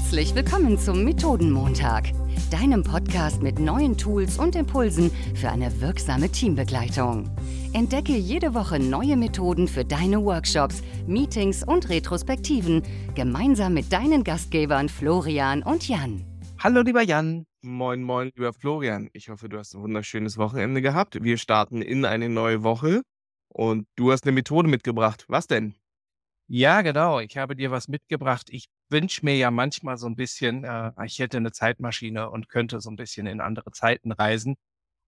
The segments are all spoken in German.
Herzlich willkommen zum Methodenmontag, deinem Podcast mit neuen Tools und Impulsen für eine wirksame Teambegleitung. Entdecke jede Woche neue Methoden für deine Workshops, Meetings und Retrospektiven gemeinsam mit deinen Gastgebern Florian und Jan. Hallo lieber Jan. Moin, moin, lieber Florian. Ich hoffe, du hast ein wunderschönes Wochenende gehabt. Wir starten in eine neue Woche und du hast eine Methode mitgebracht. Was denn? Ja, genau. Ich habe dir was mitgebracht. Ich wünsche mir ja manchmal so ein bisschen, äh, ich hätte eine Zeitmaschine und könnte so ein bisschen in andere Zeiten reisen.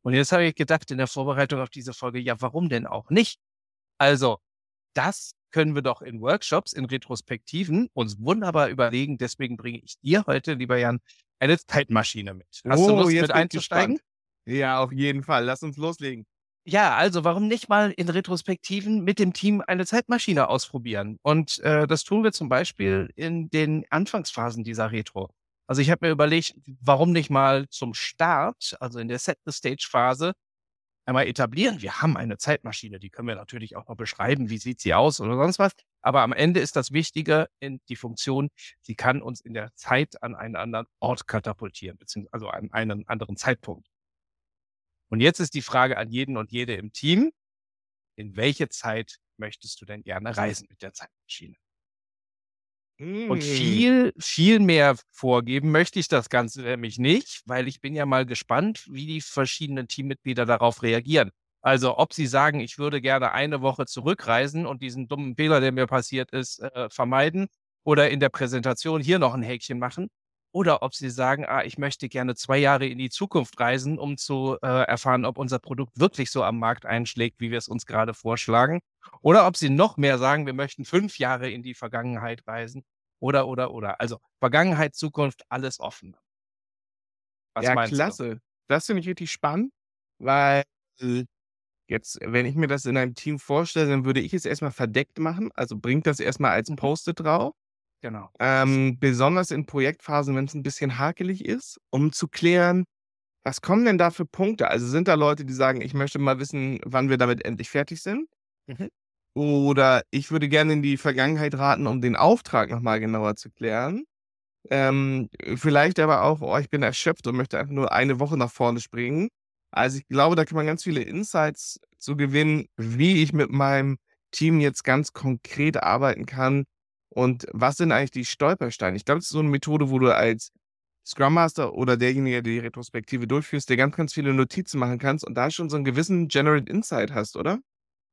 Und jetzt habe ich gedacht in der Vorbereitung auf diese Folge, ja, warum denn auch nicht? Also, das können wir doch in Workshops, in Retrospektiven uns wunderbar überlegen. Deswegen bringe ich dir heute, lieber Jan, eine Zeitmaschine mit. Hast du Oh, Lust, jetzt mit einzusteigen? gespannt. Ja, auf jeden Fall. Lass uns loslegen. Ja, also warum nicht mal in Retrospektiven mit dem Team eine Zeitmaschine ausprobieren? Und äh, das tun wir zum Beispiel in den Anfangsphasen dieser Retro. Also ich habe mir überlegt, warum nicht mal zum Start, also in der Set-the-Stage-Phase, einmal etablieren. Wir haben eine Zeitmaschine, die können wir natürlich auch noch beschreiben, wie sieht sie aus oder sonst was. Aber am Ende ist das Wichtige in die Funktion, sie kann uns in der Zeit an einen anderen Ort katapultieren, beziehungsweise also an einen anderen Zeitpunkt. Und jetzt ist die Frage an jeden und jede im Team, in welche Zeit möchtest du denn gerne reisen mit der Zeitmaschine? Und Mm. viel, viel mehr vorgeben möchte ich das Ganze nämlich nicht, weil ich bin ja mal gespannt, wie die verschiedenen Teammitglieder darauf reagieren. Also ob sie sagen, ich würde gerne eine Woche zurückreisen und diesen dummen Fehler, der mir passiert ist, äh, vermeiden oder in der Präsentation hier noch ein Häkchen machen. Oder ob sie sagen, ah, ich möchte gerne zwei Jahre in die Zukunft reisen, um zu äh, erfahren, ob unser Produkt wirklich so am Markt einschlägt, wie wir es uns gerade vorschlagen. Oder ob sie noch mehr sagen, wir möchten fünf Jahre in die Vergangenheit reisen. Oder, oder, oder. Also Vergangenheit, Zukunft, alles offen. Was Ja, meinst du? klasse. Das finde ich richtig spannend, weil jetzt, wenn ich mir das in einem Team vorstelle, dann würde ich es erstmal verdeckt machen. Also bringt das erstmal als Mhm. Post-it drauf. Genau. Ähm, besonders in Projektphasen, wenn es ein bisschen hakelig ist, um zu klären, was kommen denn da für Punkte? Also sind da Leute, die sagen, ich möchte mal wissen, wann wir damit endlich fertig sind? Mhm. Oder ich würde gerne in die Vergangenheit raten, um den Auftrag nochmal genauer zu klären. Ähm, vielleicht aber auch, oh, ich bin erschöpft und möchte einfach nur eine Woche nach vorne springen. Also ich glaube, da kann man ganz viele Insights zu gewinnen, wie ich mit meinem Team jetzt ganz konkret arbeiten kann und was sind eigentlich die Stolpersteine. Ich glaube, das ist so eine Methode, wo du als Scrum Master oder derjenige, der die Retrospektive durchführst, dir ganz, ganz viele Notizen machen kannst und da schon so einen gewissen Generate Insight hast, oder?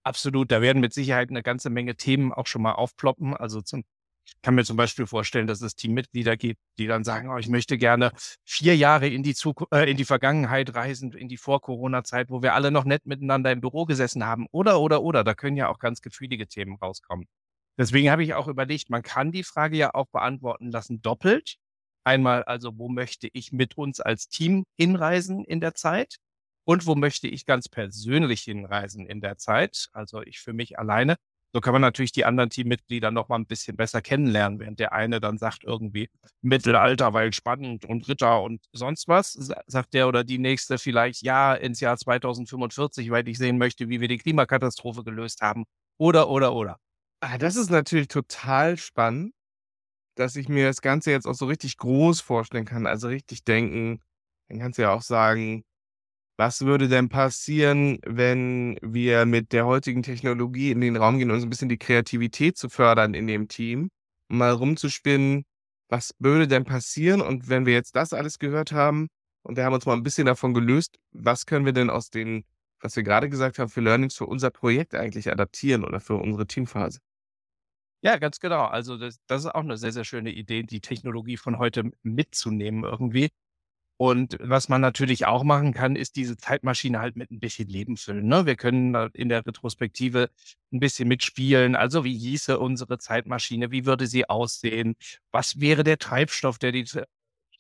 Absolut. Da werden mit Sicherheit eine ganze Menge Themen auch schon mal aufploppen. Also zum, ich kann mir zum Beispiel vorstellen, dass es Teammitglieder gibt, die dann sagen, oh, ich möchte gerne vier Jahre in die Zukunft, äh, in die Vergangenheit reisen, in die Vor-Corona-Zeit, wo wir alle noch nett miteinander im Büro gesessen haben. Oder, oder, oder. Da können ja auch ganz gefühlige Themen rauskommen. Deswegen habe ich auch überlegt, man kann die Frage ja auch beantworten lassen doppelt. Einmal also, wo möchte ich mit uns als Team hinreisen in der Zeit? Und wo möchte ich ganz persönlich hinreisen in der Zeit? Also ich für mich alleine. So kann man natürlich die anderen Teammitglieder noch mal ein bisschen besser kennenlernen, während der eine dann sagt irgendwie Mittelalter, weil spannend und Ritter und sonst was, sa- sagt der oder die nächste vielleicht ja ins Jahr 2045, weil ich sehen möchte, wie wir die Klimakatastrophe gelöst haben. Oder, oder, oder. Ah, das ist natürlich total spannend, dass ich mir das Ganze jetzt auch so richtig groß vorstellen kann, also richtig denken. Dann kannst du ja auch sagen, was würde denn passieren, wenn wir mit der heutigen Technologie in den Raum gehen, um so ein bisschen die Kreativität zu fördern in dem Team, um mal rumzuspinnen, was würde denn passieren? Und wenn wir jetzt das alles gehört haben und wir haben uns mal ein bisschen davon gelöst, was können wir denn aus den, was wir gerade gesagt haben, für Learnings für unser Projekt eigentlich adaptieren oder für unsere Teamphase? Ja, ganz genau. Also das, das ist auch eine sehr, sehr schöne Idee, die Technologie von heute mitzunehmen irgendwie. Und was man natürlich auch machen kann, ist diese Zeitmaschine halt mit ein bisschen Leben füllen. Ne? Wir können in der Retrospektive ein bisschen mitspielen. Also wie hieße unsere Zeitmaschine? Wie würde sie aussehen? Was wäre der Treibstoff, der die Ze-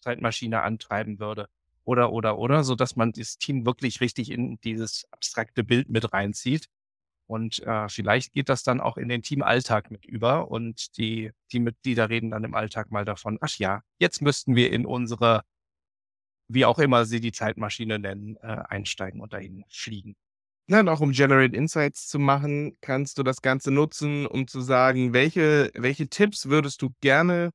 Zeitmaschine antreiben würde? Oder, oder, oder, so dass man das Team wirklich richtig in dieses abstrakte Bild mit reinzieht. Und äh, vielleicht geht das dann auch in den Teamalltag mit über und die Teammitglieder reden dann im Alltag mal davon, ach ja, jetzt müssten wir in unsere, wie auch immer sie die Zeitmaschine nennen, äh, einsteigen und dahin fliegen. Ja, und auch um Generate Insights zu machen, kannst du das Ganze nutzen, um zu sagen, welche, welche Tipps würdest du gerne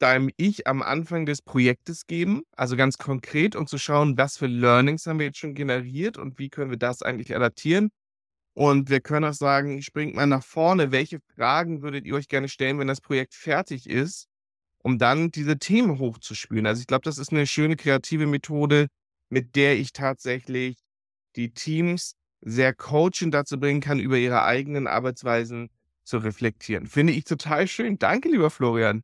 deinem Ich am Anfang des Projektes geben, also ganz konkret, um zu schauen, was für Learnings haben wir jetzt schon generiert und wie können wir das eigentlich adaptieren. Und wir können auch sagen, springt mal nach vorne, welche Fragen würdet ihr euch gerne stellen, wenn das Projekt fertig ist, um dann diese Themen hochzuspülen. Also ich glaube, das ist eine schöne kreative Methode, mit der ich tatsächlich die Teams sehr coachend dazu bringen kann, über ihre eigenen Arbeitsweisen zu reflektieren. Finde ich total schön. Danke, lieber Florian.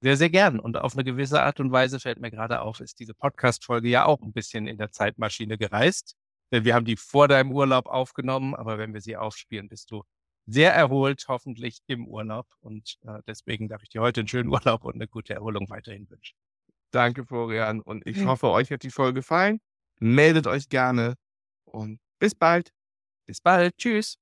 Sehr, sehr gern. Und auf eine gewisse Art und Weise fällt mir gerade auf, ist diese Podcast-Folge ja auch ein bisschen in der Zeitmaschine gereist. Wir haben die vor deinem Urlaub aufgenommen, aber wenn wir sie aufspielen, bist du sehr erholt, hoffentlich im Urlaub. Und äh, deswegen darf ich dir heute einen schönen Urlaub und eine gute Erholung weiterhin wünschen. Danke, Florian. Und ich hoffe, euch hat die Folge gefallen. Meldet euch gerne und bis bald. Bis bald. Tschüss.